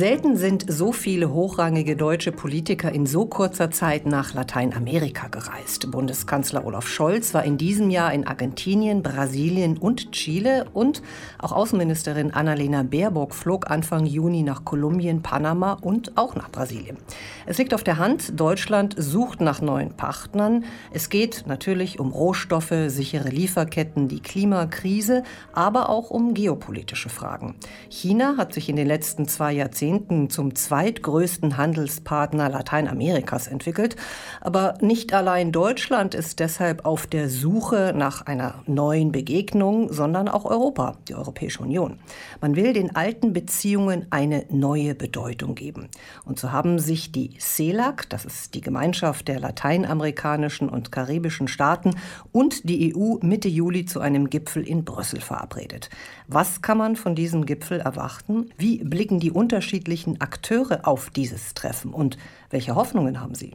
Selten sind so viele hochrangige deutsche Politiker in so kurzer Zeit nach Lateinamerika gereist. Bundeskanzler Olaf Scholz war in diesem Jahr in Argentinien, Brasilien und Chile und auch Außenministerin Annalena Baerbock flog Anfang Juni nach Kolumbien, Panama und auch nach Brasilien. Es liegt auf der Hand, Deutschland sucht nach neuen Partnern. Es geht natürlich um Rohstoffe, sichere Lieferketten, die Klimakrise, aber auch um geopolitische Fragen. China hat sich in den letzten zwei Jahrzehnten Jahrzehnten zum zweitgrößten Handelspartner Lateinamerikas entwickelt. Aber nicht allein Deutschland ist deshalb auf der Suche nach einer neuen Begegnung, sondern auch Europa, die Europäische Union. Man will den alten Beziehungen eine neue Bedeutung geben. Und so haben sich die CELAC, das ist die Gemeinschaft der lateinamerikanischen und karibischen Staaten, und die EU Mitte Juli zu einem Gipfel in Brüssel verabredet. Was kann man von diesem Gipfel erwarten? Wie blicken die Unterschiede unterschiedlichen Akteure auf dieses Treffen. Und welche Hoffnungen haben sie?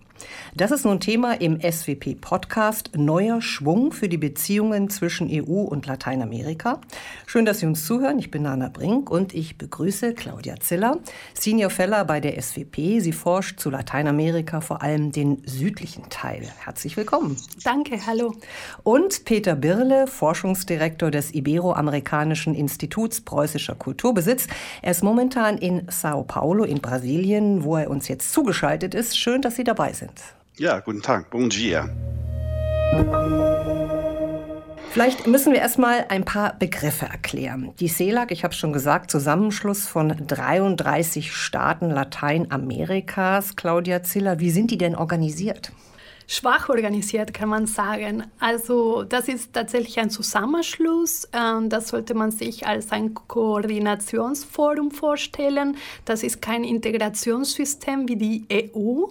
Das ist nun Thema im SWP-Podcast Neuer Schwung für die Beziehungen zwischen EU und Lateinamerika. Schön, dass Sie uns zuhören. Ich bin Nana Brink und ich begrüße Claudia Ziller, Senior Fellow bei der SWP. Sie forscht zu Lateinamerika, vor allem den südlichen Teil. Herzlich willkommen. Danke, hallo. Und Peter Birle, Forschungsdirektor des Iberoamerikanischen Instituts preußischer Kulturbesitz. Er ist momentan in Sao Paulo in Brasilien, wo er uns jetzt zugeschaltet ist. Schön, dass Sie dabei sind. Ja, guten Tag. Bon dia. Vielleicht müssen wir erstmal ein paar Begriffe erklären. Die CELAC, ich habe es schon gesagt, Zusammenschluss von 33 Staaten Lateinamerikas. Claudia Ziller, wie sind die denn organisiert? Schwach organisiert, kann man sagen. Also das ist tatsächlich ein Zusammenschluss. Ähm, das sollte man sich als ein Koordinationsforum vorstellen. Das ist kein Integrationssystem wie die EU.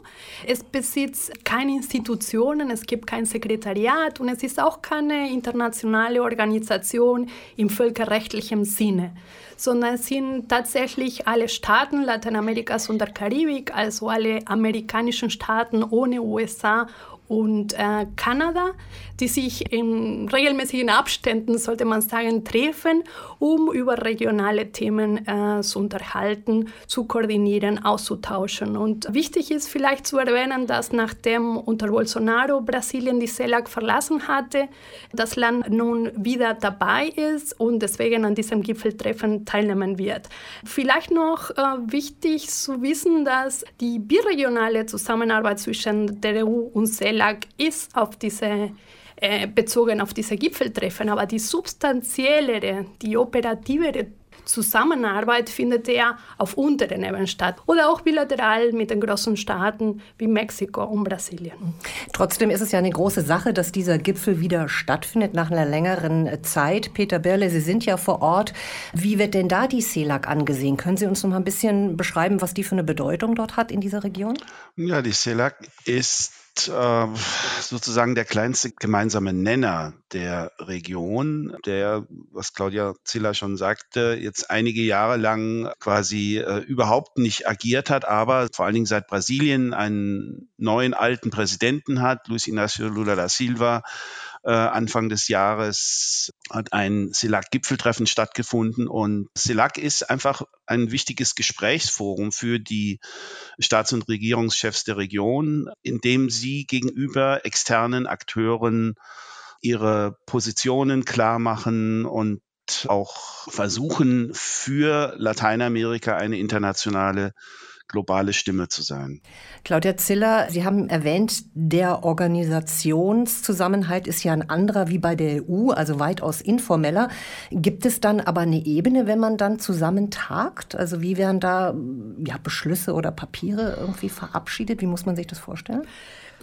Es besitzt keine Institutionen, es gibt kein Sekretariat und es ist auch keine internationale Organisation im völkerrechtlichen Sinne sondern es sind tatsächlich alle Staaten Lateinamerikas und der Karibik, also alle amerikanischen Staaten ohne USA und äh, Kanada, die sich in regelmäßigen Abständen, sollte man sagen, treffen, um über regionale Themen äh, zu unterhalten, zu koordinieren, auszutauschen. Und wichtig ist vielleicht zu erwähnen, dass nachdem unter Bolsonaro Brasilien die CELAC verlassen hatte, das Land nun wieder dabei ist und deswegen an diesem Gipfeltreffen teilnehmen wird. Vielleicht noch äh, wichtig zu wissen, dass die biregionale Zusammenarbeit zwischen der EU und CELAC Verlag ist auf diese äh, bezogen auf diese Gipfeltreffen, aber die substanziellere, die operativere Zusammenarbeit findet eher auf unteren Ebenen statt oder auch bilateral mit den großen Staaten wie Mexiko und Brasilien. Trotzdem ist es ja eine große Sache, dass dieser Gipfel wieder stattfindet nach einer längeren Zeit. Peter Birle, Sie sind ja vor Ort. Wie wird denn da die CELAC angesehen? Können Sie uns noch mal ein bisschen beschreiben, was die für eine Bedeutung dort hat in dieser Region? Ja, die CELAC ist äh, sozusagen der kleinste gemeinsame Nenner der Region, der, was Claudia Ziller schon sagte, jetzt einige Jahre lang quasi äh, überhaupt nicht agiert hat, aber vor allen Dingen seit Brasilien einen neuen alten Präsidenten hat, Luis Inácio Lula da Silva, äh, Anfang des Jahres hat ein CELAC-Gipfeltreffen stattgefunden und CELAC ist einfach ein wichtiges Gesprächsforum für die Staats- und Regierungschefs der Region, in dem sie gegenüber externen Akteuren ihre Positionen klar machen und auch versuchen, für Lateinamerika eine internationale globale Stimme zu sein. Claudia Ziller, Sie haben erwähnt, der Organisationszusammenhalt ist ja ein anderer wie bei der EU, also weitaus informeller. Gibt es dann aber eine Ebene, wenn man dann zusammen tagt? Also wie werden da ja, Beschlüsse oder Papiere irgendwie verabschiedet? Wie muss man sich das vorstellen?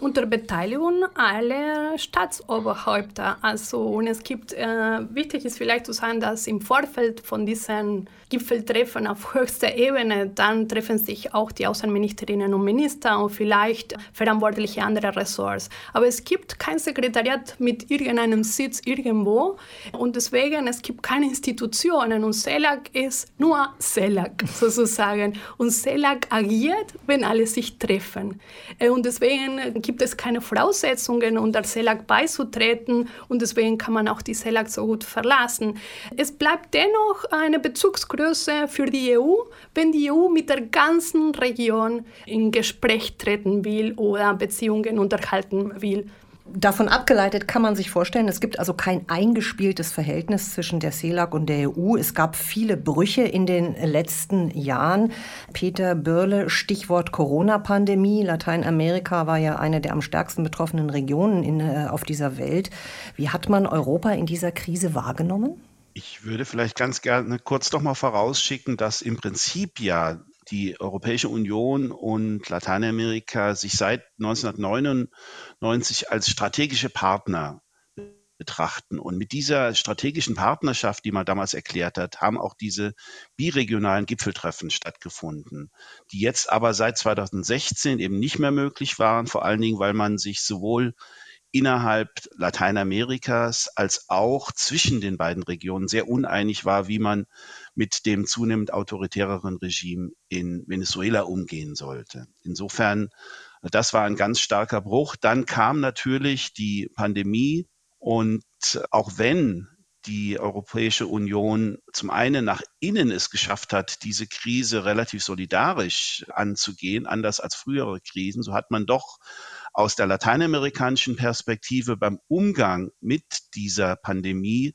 Unter Beteiligung aller Staatsoberhäupter. Also, und es gibt, äh, wichtig ist vielleicht zu sagen, dass im Vorfeld von diesen Gipfeltreffen auf höchster Ebene, dann treffen sich auch die Außenministerinnen und Minister und vielleicht verantwortliche andere Ressorts. Aber es gibt kein Sekretariat mit irgendeinem Sitz irgendwo und deswegen es gibt keine Institutionen und CELAC ist nur CELAC sozusagen. Und CELAC agiert, wenn alle sich treffen. Äh, und deswegen gibt gibt es keine Voraussetzungen, um der CELAC beizutreten und deswegen kann man auch die CELAC so gut verlassen. Es bleibt dennoch eine Bezugsgröße für die EU, wenn die EU mit der ganzen Region in Gespräch treten will oder Beziehungen unterhalten will. Davon abgeleitet kann man sich vorstellen, es gibt also kein eingespieltes Verhältnis zwischen der CELAC und der EU. Es gab viele Brüche in den letzten Jahren. Peter Börle, Stichwort Corona-Pandemie. Lateinamerika war ja eine der am stärksten betroffenen Regionen in, äh, auf dieser Welt. Wie hat man Europa in dieser Krise wahrgenommen? Ich würde vielleicht ganz gerne kurz noch mal vorausschicken, dass im Prinzip ja die Europäische Union und Lateinamerika sich seit 1999 als strategische Partner betrachten. Und mit dieser strategischen Partnerschaft, die man damals erklärt hat, haben auch diese biregionalen Gipfeltreffen stattgefunden, die jetzt aber seit 2016 eben nicht mehr möglich waren, vor allen Dingen, weil man sich sowohl innerhalb Lateinamerikas als auch zwischen den beiden Regionen sehr uneinig war, wie man mit dem zunehmend autoritäreren Regime in Venezuela umgehen sollte. Insofern, das war ein ganz starker Bruch. Dann kam natürlich die Pandemie und auch wenn die Europäische Union zum einen nach innen es geschafft hat, diese Krise relativ solidarisch anzugehen, anders als frühere Krisen, so hat man doch aus der lateinamerikanischen Perspektive beim Umgang mit dieser Pandemie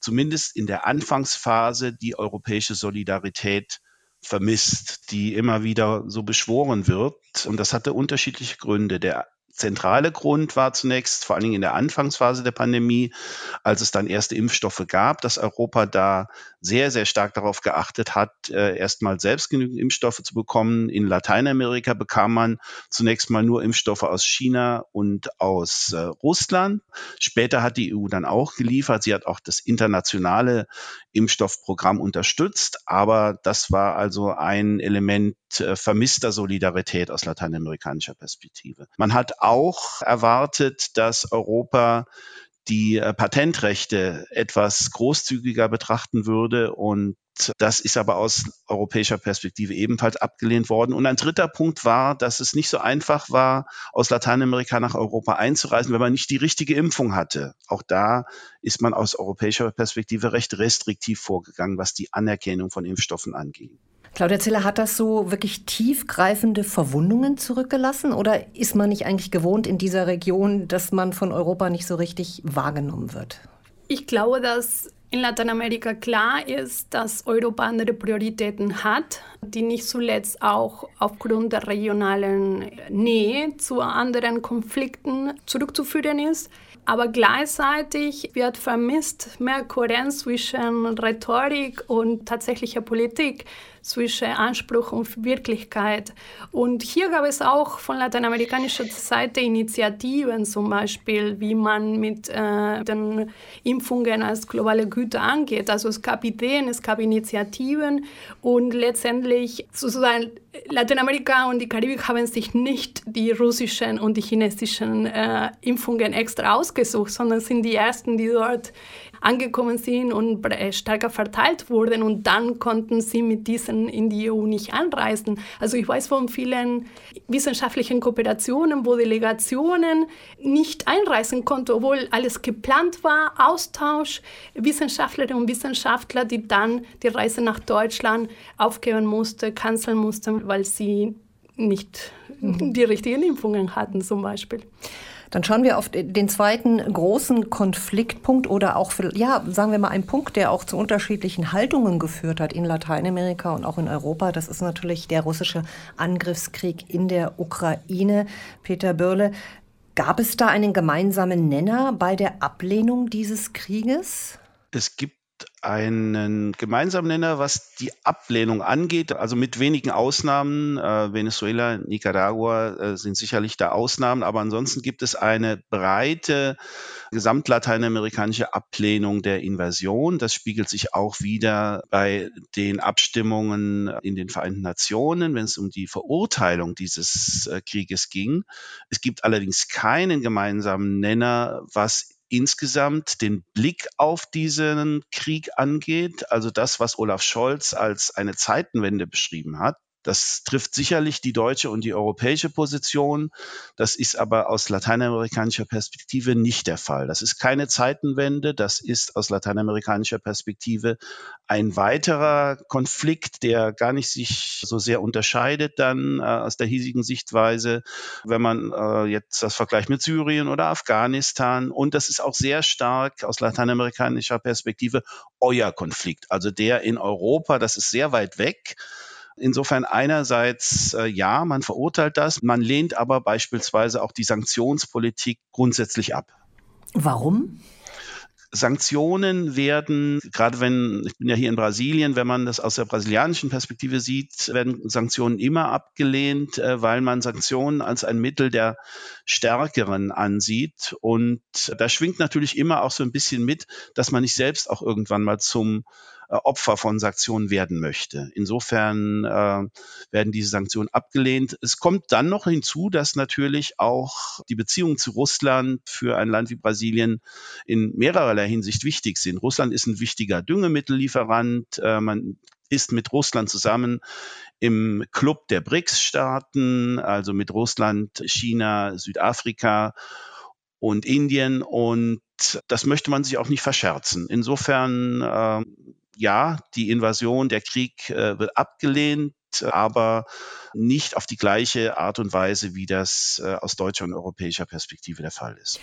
zumindest in der Anfangsphase die europäische Solidarität vermisst, die immer wieder so beschworen wird. Und das hatte unterschiedliche Gründe. Der zentrale Grund war zunächst, vor allen Dingen in der Anfangsphase der Pandemie, als es dann erste Impfstoffe gab, dass Europa da sehr, sehr stark darauf geachtet hat, äh, erstmal selbst genügend Impfstoffe zu bekommen. In Lateinamerika bekam man zunächst mal nur Impfstoffe aus China und aus äh, Russland. Später hat die EU dann auch geliefert. Sie hat auch das internationale Impfstoffprogramm unterstützt. Aber das war also ein Element äh, vermisster Solidarität aus lateinamerikanischer Perspektive. Man hat auch erwartet, dass Europa die äh, Patentrechte etwas großzügiger betrachten würde. Und das ist aber aus europäischer Perspektive ebenfalls abgelehnt worden. Und ein dritter Punkt war, dass es nicht so einfach war, aus Lateinamerika nach Europa einzureisen, wenn man nicht die richtige Impfung hatte. Auch da ist man aus europäischer Perspektive recht restriktiv vorgegangen, was die Anerkennung von Impfstoffen anging. Claudia Ziller, hat das so wirklich tiefgreifende Verwundungen zurückgelassen oder ist man nicht eigentlich gewohnt in dieser Region, dass man von Europa nicht so richtig wahrgenommen wird? Ich glaube, dass in Lateinamerika klar ist, dass Europa andere Prioritäten hat, die nicht zuletzt auch aufgrund der regionalen Nähe zu anderen Konflikten zurückzuführen ist. Aber gleichzeitig wird vermisst mehr Kohärenz zwischen Rhetorik und tatsächlicher Politik zwischen Anspruch und Wirklichkeit. Und hier gab es auch von lateinamerikanischer Seite Initiativen, zum Beispiel, wie man mit äh, den Impfungen als globale Güter angeht. Also es gab Ideen, es gab Initiativen und letztendlich sozusagen Lateinamerika und die Karibik haben sich nicht die russischen und die chinesischen äh, Impfungen extra ausgesucht, sondern sind die ersten, die dort angekommen sind und stärker verteilt wurden und dann konnten sie mit diesen in die EU nicht anreisen. Also ich weiß von vielen wissenschaftlichen Kooperationen, wo Delegationen nicht einreisen konnten, obwohl alles geplant war, Austausch, Wissenschaftlerinnen und Wissenschaftler, die dann die Reise nach Deutschland aufgeben mussten, canceln mussten, weil sie nicht mhm. die richtigen Impfungen hatten zum Beispiel. Dann schauen wir auf den zweiten großen Konfliktpunkt oder auch, ja, sagen wir mal, einen Punkt, der auch zu unterschiedlichen Haltungen geführt hat in Lateinamerika und auch in Europa. Das ist natürlich der russische Angriffskrieg in der Ukraine. Peter Börle, gab es da einen gemeinsamen Nenner bei der Ablehnung dieses Krieges? Es gibt einen gemeinsamen Nenner, was die Ablehnung angeht. Also mit wenigen Ausnahmen. Äh, Venezuela, Nicaragua äh, sind sicherlich da Ausnahmen, aber ansonsten gibt es eine breite gesamtlateinamerikanische Ablehnung der Invasion. Das spiegelt sich auch wieder bei den Abstimmungen in den Vereinten Nationen, wenn es um die Verurteilung dieses äh, Krieges ging. Es gibt allerdings keinen gemeinsamen Nenner, was insgesamt den Blick auf diesen Krieg angeht, also das, was Olaf Scholz als eine Zeitenwende beschrieben hat, Das trifft sicherlich die deutsche und die europäische Position. Das ist aber aus lateinamerikanischer Perspektive nicht der Fall. Das ist keine Zeitenwende. Das ist aus lateinamerikanischer Perspektive ein weiterer Konflikt, der gar nicht sich so sehr unterscheidet dann äh, aus der hiesigen Sichtweise, wenn man äh, jetzt das vergleicht mit Syrien oder Afghanistan. Und das ist auch sehr stark aus lateinamerikanischer Perspektive euer Konflikt, also der in Europa. Das ist sehr weit weg. Insofern einerseits äh, ja, man verurteilt das, man lehnt aber beispielsweise auch die Sanktionspolitik grundsätzlich ab. Warum? Sanktionen werden, gerade wenn, ich bin ja hier in Brasilien, wenn man das aus der brasilianischen Perspektive sieht, werden Sanktionen immer abgelehnt, äh, weil man Sanktionen als ein Mittel der Stärkeren ansieht. Und da schwingt natürlich immer auch so ein bisschen mit, dass man nicht selbst auch irgendwann mal zum äh, Opfer von Sanktionen werden möchte. Insofern äh, werden diese Sanktionen abgelehnt. Es kommt dann noch hinzu, dass natürlich auch die Beziehungen zu Russland für ein Land wie Brasilien in mehrererlei Hinsicht wichtig sind. Russland ist ein wichtiger Düngemittellieferant. Äh, man ist mit Russland zusammen im Club der BRICS-Staaten, also mit Russland, China, Südafrika und Indien. Und das möchte man sich auch nicht verscherzen. Insofern äh, ja, die Invasion, der Krieg äh, wird abgelehnt, aber nicht auf die gleiche Art und Weise, wie das äh, aus deutscher und europäischer Perspektive der Fall ist.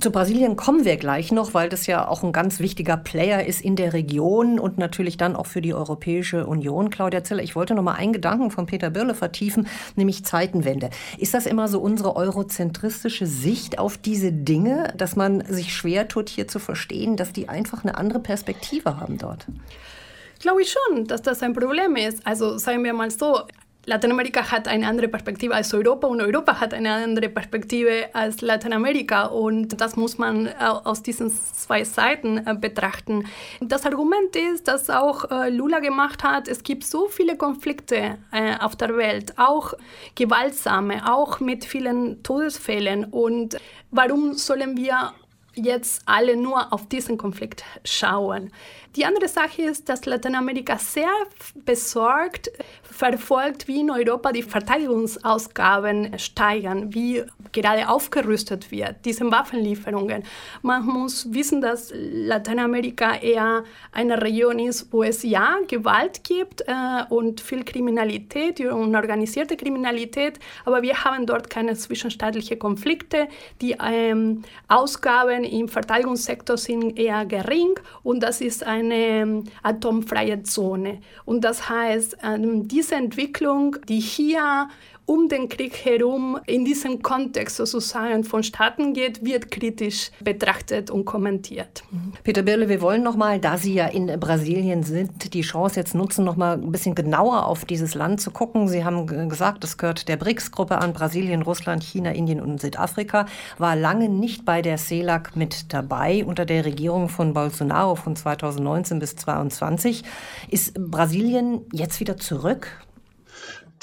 Zu Brasilien kommen wir gleich noch, weil das ja auch ein ganz wichtiger Player ist in der Region und natürlich dann auch für die Europäische Union. Claudia Ziller, ich wollte noch mal einen Gedanken von Peter Birle vertiefen, nämlich Zeitenwende. Ist das immer so unsere eurozentristische Sicht auf diese Dinge, dass man sich schwer tut, hier zu verstehen, dass die einfach eine andere Perspektive haben dort? Glaube ich schon, dass das ein Problem ist. Also sagen wir mal so, Lateinamerika hat eine andere Perspektive als Europa und Europa hat eine andere Perspektive als Lateinamerika und das muss man äh, aus diesen zwei Seiten äh, betrachten. Das Argument ist, dass auch äh, Lula gemacht hat, es gibt so viele Konflikte auf der Welt, auch gewaltsame, auch mit vielen Todesfällen und warum sollen wir jetzt alle nur auf diesen Konflikt schauen? Die andere Sache ist, dass Lateinamerika sehr besorgt verfolgt, wie in Europa die Verteidigungsausgaben steigern, wie gerade aufgerüstet wird, diese Waffenlieferungen. Man muss wissen, dass Lateinamerika eher eine Region ist, wo es ja Gewalt gibt äh, und viel Kriminalität und organisierte Kriminalität, aber wir haben dort keine zwischenstaatlichen Konflikte. Die ähm, Ausgaben im Verteidigungssektor sind eher gering und das ist ein eine ähm, atomfreie Zone. Und das heißt, ähm, diese Entwicklung, die hier um den Krieg herum in diesem Kontext sozusagen von Staaten geht, wird kritisch betrachtet und kommentiert. Peter Birle, wir wollen noch mal, da Sie ja in Brasilien sind, die Chance jetzt nutzen, noch mal ein bisschen genauer auf dieses Land zu gucken. Sie haben gesagt, es gehört der BRICS-Gruppe an, Brasilien, Russland, China, Indien und Südafrika, war lange nicht bei der CELAC mit dabei unter der Regierung von Bolsonaro von 2019 bis 2022. Ist Brasilien jetzt wieder zurück?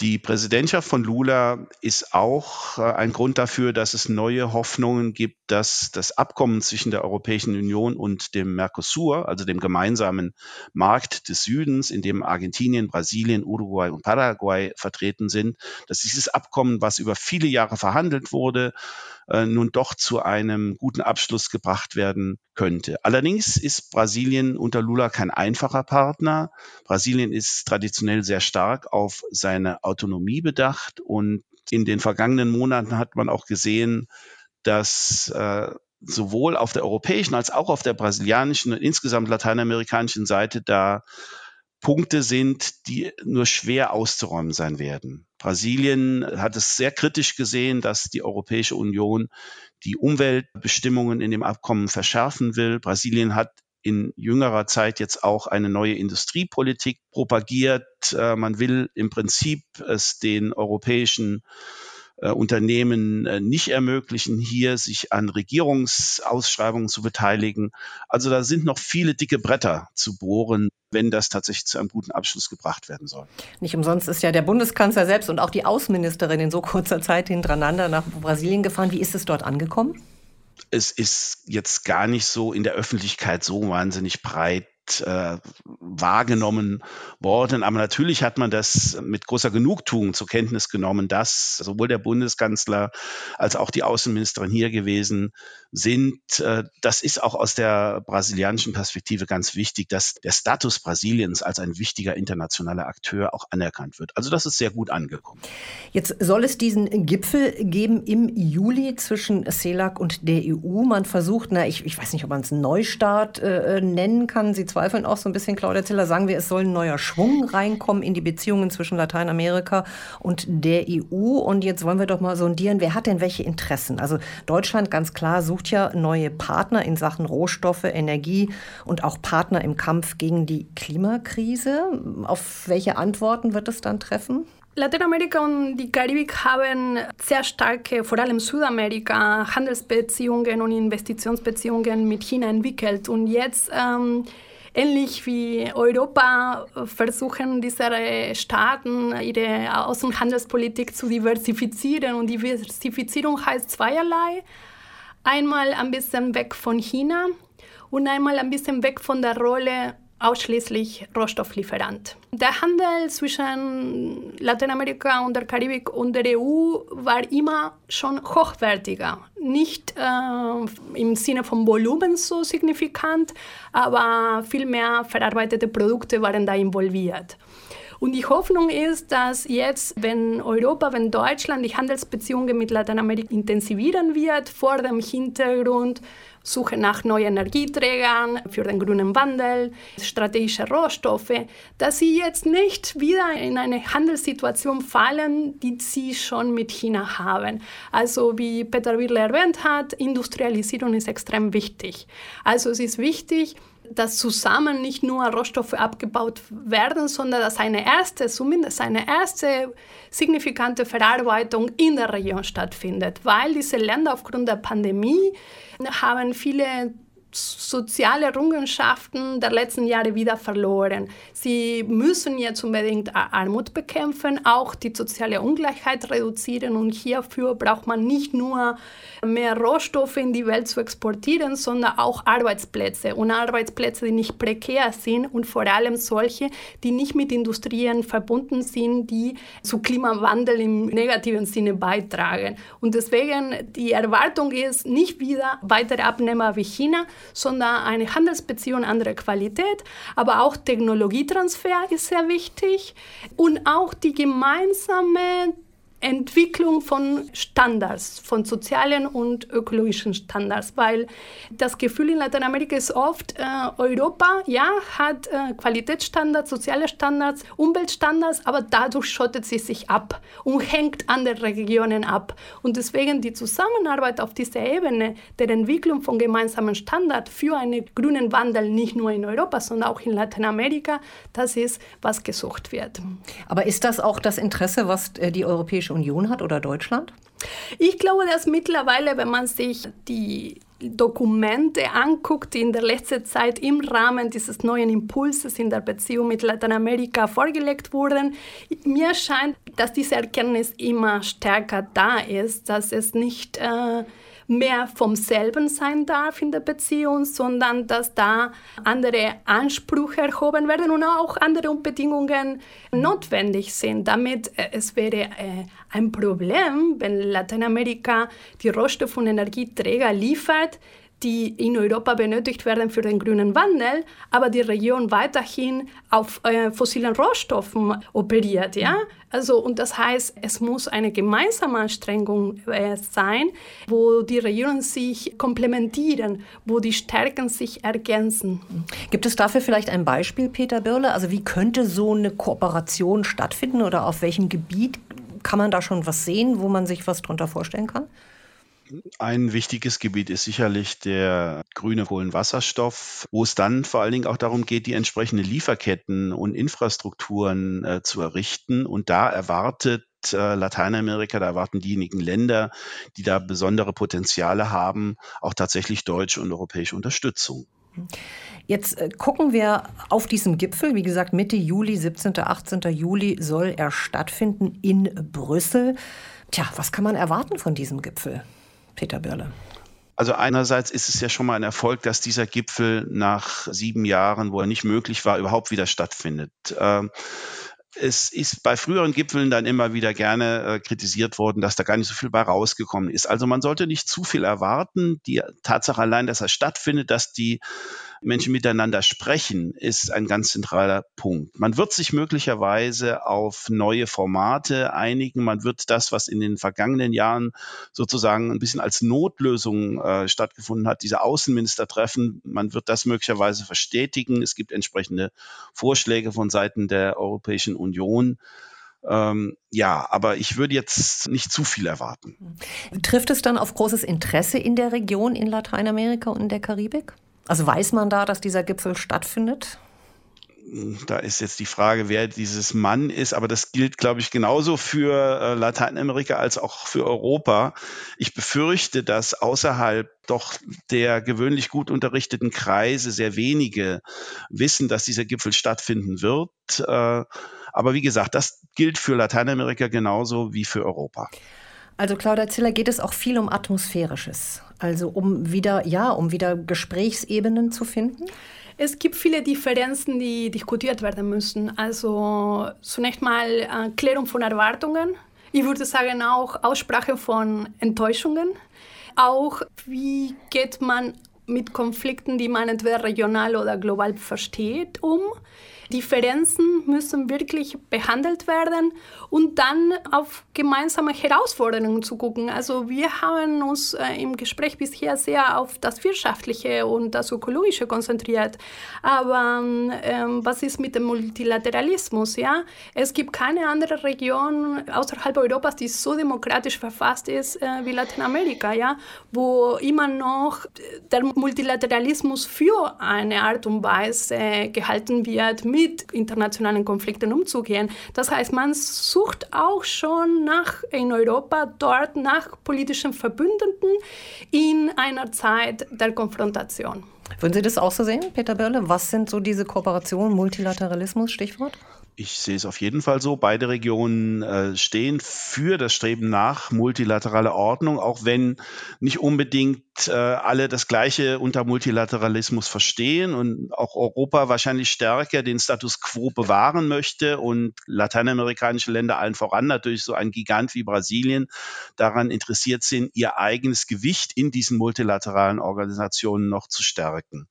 Die Präsidentschaft von Lula ist auch äh, ein Grund dafür, dass es neue Hoffnungen gibt, dass das Abkommen zwischen der Europäischen Union und dem Mercosur, also dem gemeinsamen Markt des Südens, in dem Argentinien, Brasilien, Uruguay und Paraguay vertreten sind, dass dieses Abkommen, was über viele Jahre verhandelt wurde, äh, nun doch zu einem guten Abschluss gebracht werden könnte. Allerdings ist Brasilien unter Lula kein einfacher Partner. Brasilien ist traditionell sehr stark auf seine Autonomie bedacht und in den vergangenen Monaten hat man auch gesehen, dass äh, sowohl auf der europäischen als auch auf der brasilianischen und insgesamt lateinamerikanischen Seite da Punkte sind, die nur schwer auszuräumen sein werden. Brasilien hat es sehr kritisch gesehen, dass die Europäische Union die Umweltbestimmungen in dem Abkommen verschärfen will. Brasilien hat in jüngerer Zeit jetzt auch eine neue Industriepolitik propagiert. Äh, man will im Prinzip es den europäischen äh, Unternehmen äh, nicht ermöglichen, hier sich an Regierungsausschreibungen zu beteiligen. Also da sind noch viele dicke Bretter zu bohren, wenn das tatsächlich zu einem guten Abschluss gebracht werden soll. Nicht umsonst ist ja der Bundeskanzler selbst und auch die Außenministerin in so kurzer Zeit hintereinander nach Brasilien gefahren. Wie ist es dort angekommen? Es ist jetzt gar nicht so in der Öffentlichkeit so wahnsinnig breit äh, wahrgenommen worden. Aber natürlich hat man das mit großer Genugtuung zur Kenntnis genommen, dass sowohl der Bundeskanzler als auch die Außenministerin hier gewesen sind. Äh, das ist auch aus der brasilianischen Perspektive ganz wichtig, dass der Status Brasiliens als ein wichtiger internationaler Akteur auch anerkannt wird. Also das ist sehr gut angekommen. Jetzt soll es diesen Gipfel geben im Juli zwischen CELAC und der EU. Man versucht, na, ich, ich weiß nicht, ob man es Neustart äh, nennen kann. Sie zweifeln auch so ein bisschen, Claudia Ziller, sagen wir, es soll ein neuer Schwung reinkommen in die Beziehungen zwischen Lateinamerika und der EU. Und jetzt wollen wir doch mal sondieren, wer hat denn welche Interessen? Also Deutschland ganz klar sucht ja neue Partner in Sachen Rohstoffe, Energie und auch Partner im Kampf gegen die Klimakrise. Auf welche Antworten wird es dann treffen? Lateinamerika und die Karibik haben sehr starke, vor allem Südamerika, Handelsbeziehungen und Investitionsbeziehungen mit China entwickelt. Und jetzt, ähm, ähnlich wie Europa, versuchen diese Staaten ihre Außenhandelspolitik zu diversifizieren. Und Diversifizierung heißt zweierlei. Einmal ein bisschen weg von China und einmal ein bisschen weg von der Rolle ausschließlich Rohstofflieferant. Der Handel zwischen Lateinamerika und der Karibik und der EU war immer schon hochwertiger. Nicht äh, im Sinne von Volumen so signifikant, aber viel mehr verarbeitete Produkte waren da involviert. Und die Hoffnung ist, dass jetzt, wenn Europa, wenn Deutschland die Handelsbeziehungen mit Lateinamerika intensivieren wird, vor dem Hintergrund Suche nach neuen Energieträgern für den grünen Wandel, strategische Rohstoffe, dass sie jetzt nicht wieder in eine Handelssituation fallen, die sie schon mit China haben. Also wie Peter Wirle erwähnt hat, Industrialisierung ist extrem wichtig. Also es ist wichtig, dass zusammen nicht nur Rohstoffe abgebaut werden, sondern dass eine erste, zumindest eine erste signifikante Verarbeitung in der Region stattfindet, weil diese Länder aufgrund der Pandemie haben viele soziale Errungenschaften der letzten Jahre wieder verloren. Sie müssen jetzt unbedingt Armut bekämpfen, auch die soziale Ungleichheit reduzieren und hierfür braucht man nicht nur mehr Rohstoffe in die Welt zu exportieren, sondern auch Arbeitsplätze und Arbeitsplätze, die nicht prekär sind und vor allem solche, die nicht mit Industrien verbunden sind, die zu Klimawandel im negativen Sinne beitragen. Und deswegen die Erwartung ist nicht wieder weitere Abnehmer wie China, sondern eine Handelsbeziehung anderer Qualität, aber auch Technologietransfer ist sehr wichtig. Und auch die gemeinsame Entwicklung von Standards, von sozialen und ökologischen Standards, weil das Gefühl in Lateinamerika ist oft, äh, Europa, ja, hat äh, Qualitätsstandards, soziale Standards, Umweltstandards, aber dadurch schottet sie sich ab und hängt andere Regionen ab. Und deswegen die Zusammenarbeit auf dieser Ebene der Entwicklung von gemeinsamen Standards für einen grünen Wandel, nicht nur in Europa, sondern auch in Lateinamerika, das ist, was gesucht wird. Aber ist das auch das Interesse, was äh, die Europäische Union hat oder Deutschland? Ich glaube, dass mittlerweile, wenn man sich die Dokumente anguckt, die in der letzten Zeit im Rahmen dieses neuen Impulses in der Beziehung mit Lateinamerika vorgelegt wurden, mir scheint, dass diese Erkenntnis immer stärker da ist, dass es nicht äh, mehr vom selben sein darf in der Beziehung, sondern dass da andere Ansprüche erhoben werden und auch andere Bedingungen notwendig sind. Damit äh, es wäre äh, ein Problem, wenn Lateinamerika die Rohstoff- und Energieträger liefert, die in Europa benötigt werden für den grünen Wandel, aber die Region weiterhin auf äh, fossilen Rohstoffen operiert. Ja? Also, und das heißt, es muss eine gemeinsame Anstrengung äh, sein, wo die Regionen sich komplementieren, wo die Stärken sich ergänzen. Gibt es dafür vielleicht ein Beispiel, Peter Birle? Also wie könnte so eine Kooperation stattfinden oder auf welchem Gebiet kann man da schon was sehen, wo man sich was darunter vorstellen kann? Ein wichtiges Gebiet ist sicherlich der grüne Kohlenwasserstoff, wo es dann vor allen Dingen auch darum geht, die entsprechenden Lieferketten und Infrastrukturen äh, zu errichten. Und da erwartet äh, Lateinamerika, da erwarten diejenigen Länder, die da besondere Potenziale haben, auch tatsächlich deutsche und europäische Unterstützung. Jetzt äh, gucken wir auf diesen Gipfel. Wie gesagt, Mitte Juli, 17., 18. Juli soll er stattfinden in Brüssel. Tja, was kann man erwarten von diesem Gipfel? Peter Birle. Also einerseits ist es ja schon mal ein Erfolg, dass dieser Gipfel nach sieben Jahren, wo er nicht möglich war, überhaupt wieder stattfindet. Ähm, es ist bei früheren Gipfeln dann immer wieder gerne äh, kritisiert worden, dass da gar nicht so viel bei rausgekommen ist. Also man sollte nicht zu viel erwarten. Die Tatsache allein, dass er stattfindet, dass die Menschen miteinander sprechen, ist ein ganz zentraler Punkt. Man wird sich möglicherweise auf neue Formate einigen. Man wird das, was in den vergangenen Jahren sozusagen ein bisschen als Notlösung äh, stattgefunden hat, diese Außenministertreffen, man wird das möglicherweise verstetigen. Es gibt entsprechende Vorschläge von Seiten der Europäischen Union. Ähm, ja, aber ich würde jetzt nicht zu viel erwarten. Trifft es dann auf großes Interesse in der Region in Lateinamerika und in der Karibik? Also weiß man da, dass dieser Gipfel stattfindet? da ist jetzt die Frage, wer dieses Mann ist, aber das gilt, glaube ich, genauso für äh, Lateinamerika als auch für Europa. Ich befürchte, dass außerhalb doch der gewöhnlich gut unterrichteten Kreise sehr wenige wissen, dass dieser Gipfel stattfinden wird. Äh, aber wie gesagt, das gilt für Lateinamerika genauso wie für Europa. Also Claudia Ziller geht es auch viel um Atmosphärisches, also um wieder, ja, um wieder Gesprächsebenen zu finden. Es gibt viele Differenzen, die diskutiert werden müssen. Also zunächst mal äh, Klärung von Erwartungen. Ich würde sagen auch Aussprache von Enttäuschungen. Auch wie geht man mit Konflikten, die man entweder regional oder global versteht, um. Differenzen müssen wirklich behandelt werden und dann auf gemeinsame Herausforderungen zu gucken. Also wir haben uns äh, im Gespräch bisher sehr auf das Wirtschaftliche und das Ökologische konzentriert. Aber ähm, was ist mit dem Multilateralismus? Ja? Es gibt keine andere Region außerhalb Europas, die so demokratisch verfasst ist äh, wie Lateinamerika, ja? wo immer noch der Multilateralismus für eine Art und Weise gehalten wird, mit internationalen Konflikten umzugehen. Das heißt, man sucht auch schon nach in Europa dort nach politischen Verbündeten in einer Zeit der Konfrontation. Würden Sie das auch so sehen, Peter Börle? Was sind so diese Kooperationen, Multilateralismus, Stichwort? Ich sehe es auf jeden Fall so. Beide Regionen äh, stehen für das Streben nach multilaterale Ordnung, auch wenn nicht unbedingt äh, alle das Gleiche unter Multilateralismus verstehen und auch Europa wahrscheinlich stärker den Status quo bewahren möchte und lateinamerikanische Länder allen voran natürlich so ein Gigant wie Brasilien daran interessiert sind, ihr eigenes Gewicht in diesen multilateralen Organisationen noch zu stärken.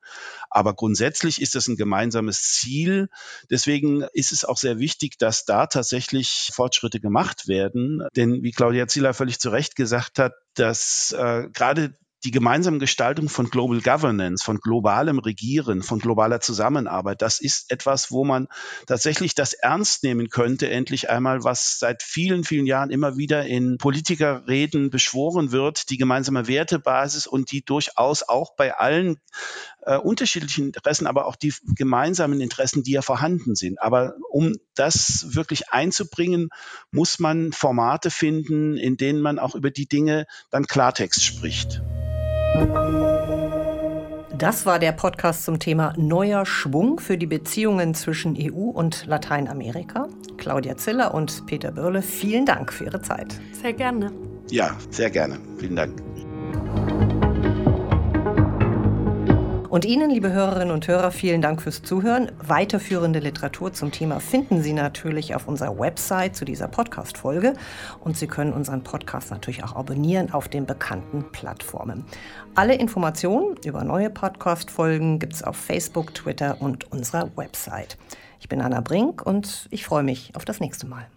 Aber grundsätzlich ist das ein gemeinsames Ziel. Deswegen ist es auch sehr wichtig, dass da tatsächlich Fortschritte gemacht werden. Denn wie Claudia Zieler völlig zu Recht gesagt hat, dass äh, gerade die gemeinsame Gestaltung von Global Governance, von globalem Regieren, von globaler Zusammenarbeit, das ist etwas, wo man tatsächlich das ernst nehmen könnte, endlich einmal, was seit vielen, vielen Jahren immer wieder in Politikerreden beschworen wird, die gemeinsame Wertebasis und die durchaus auch bei allen äh, unterschiedlichen Interessen, aber auch die gemeinsamen Interessen, die ja vorhanden sind. Aber um das wirklich einzubringen, muss man Formate finden, in denen man auch über die Dinge dann Klartext spricht. Das war der Podcast zum Thema Neuer Schwung für die Beziehungen zwischen EU und Lateinamerika. Claudia Ziller und Peter Bürle, vielen Dank für Ihre Zeit. Sehr gerne. Ja, sehr gerne. Vielen Dank. Und Ihnen, liebe Hörerinnen und Hörer, vielen Dank fürs Zuhören. Weiterführende Literatur zum Thema finden Sie natürlich auf unserer Website zu dieser Podcast-Folge. Und Sie können unseren Podcast natürlich auch abonnieren auf den bekannten Plattformen. Alle Informationen über neue Podcast-Folgen gibt es auf Facebook, Twitter und unserer Website. Ich bin Anna Brink und ich freue mich auf das nächste Mal.